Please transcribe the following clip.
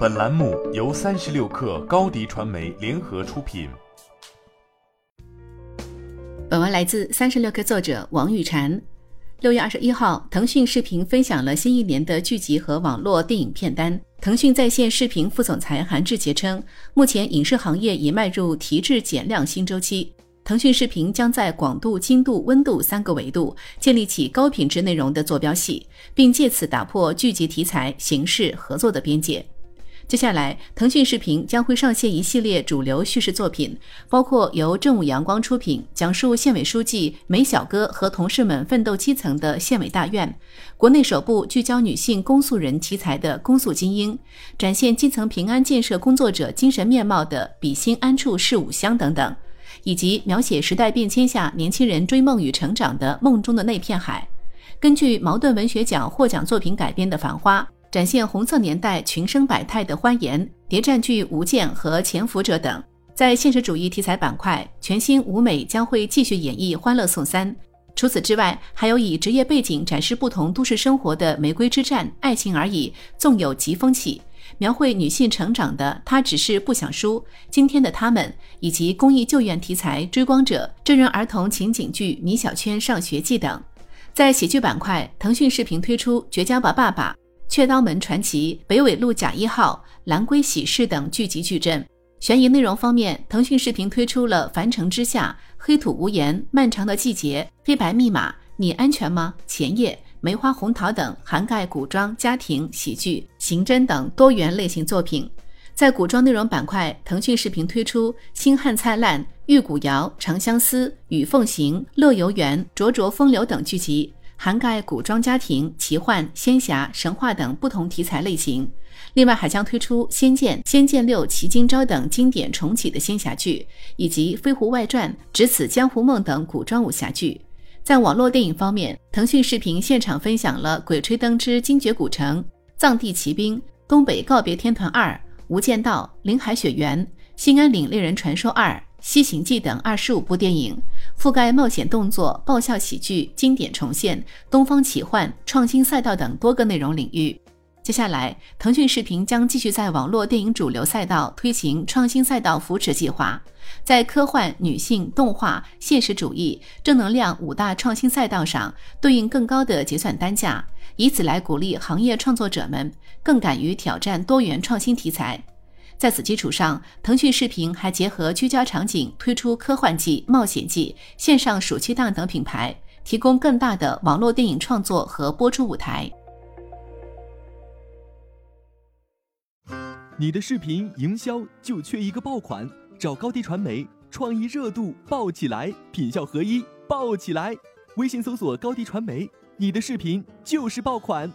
本栏目由三十六氪高低传媒联合出品。本文来自三十六氪作者王玉婵。六月二十一号，腾讯视频分享了新一年的剧集和网络电影片单。腾讯在线视频副总裁韩志杰称，目前影视行业已迈入提质减量新周期。腾讯视频将在广度、精度、温度三个维度建立起高品质内容的坐标系，并借此打破剧集题材、形式、合作的边界。接下来，腾讯视频将会上线一系列主流叙事作品，包括由正午阳光出品，讲述县委书记梅小哥和同事们奋斗基层的县委大院；国内首部聚焦女性公诉人题材的《公诉精英》，展现基层平安建设工作者精神面貌的《比心安处是吾乡》等等。以及描写时代变迁下年轻人追梦与成长的《梦中的那片海》，根据茅盾文学奖获奖作品改编的《繁花》，展现红色年代群生百态的欢颜；谍战剧《无间》和《潜伏者》等。在现实主义题材板块，全新舞美将会继续演绎《欢乐颂三》。除此之外，还有以职业背景展示不同都市生活的《玫瑰之战》，爱情而已，纵有疾风起。描绘女性成长的她只是不想输，今天的他们，以及公益救援题材《追光者》、真人儿童情景剧《米小圈上学记》等。在喜剧板块，腾讯视频推出《绝交吧爸爸》《雀刀门传奇》《北纬路甲一号》《蓝龟喜事》等剧集矩阵。悬疑内容方面，腾讯视频推出了《凡城之下》《黑土无言》《漫长的季节》《黑白密码》《你安全吗》《前夜》。梅花红桃等涵盖古装、家庭、喜剧、刑侦等多元类型作品。在古装内容板块，腾讯视频推出《星汉灿烂》《玉骨遥》《长相思》《与凤行》《乐游原》《灼灼风流》等剧集，涵盖古装、家庭、奇幻、仙侠、神话等不同题材类型。另外，还将推出《仙剑》《仙剑六奇今朝》等经典重启的仙侠剧，以及《飞狐外传》《只此江湖梦》等古装武侠剧。在网络电影方面，腾讯视频现场分享了《鬼吹灯之精绝古城》《藏地奇兵》《东北告别天团二》《无间道》《林海雪原》《兴安岭猎人传说二》《西行记》等二十五部电影，覆盖冒险动作、爆笑喜剧、经典重现、东方奇幻、创新赛道等多个内容领域。接下来，腾讯视频将继续在网络电影主流赛道推行创新赛道扶持计划，在科幻、女性、动画、现实主义、正能量五大创新赛道上对应更高的结算单价，以此来鼓励行业创作者们更敢于挑战多元创新题材。在此基础上，腾讯视频还结合居家场景推出科幻季、冒险季、线上暑期档等品牌，提供更大的网络电影创作和播出舞台。你的视频营销就缺一个爆款，找高低传媒，创意热度爆起来，品效合一爆起来。微信搜索高低传媒，你的视频就是爆款。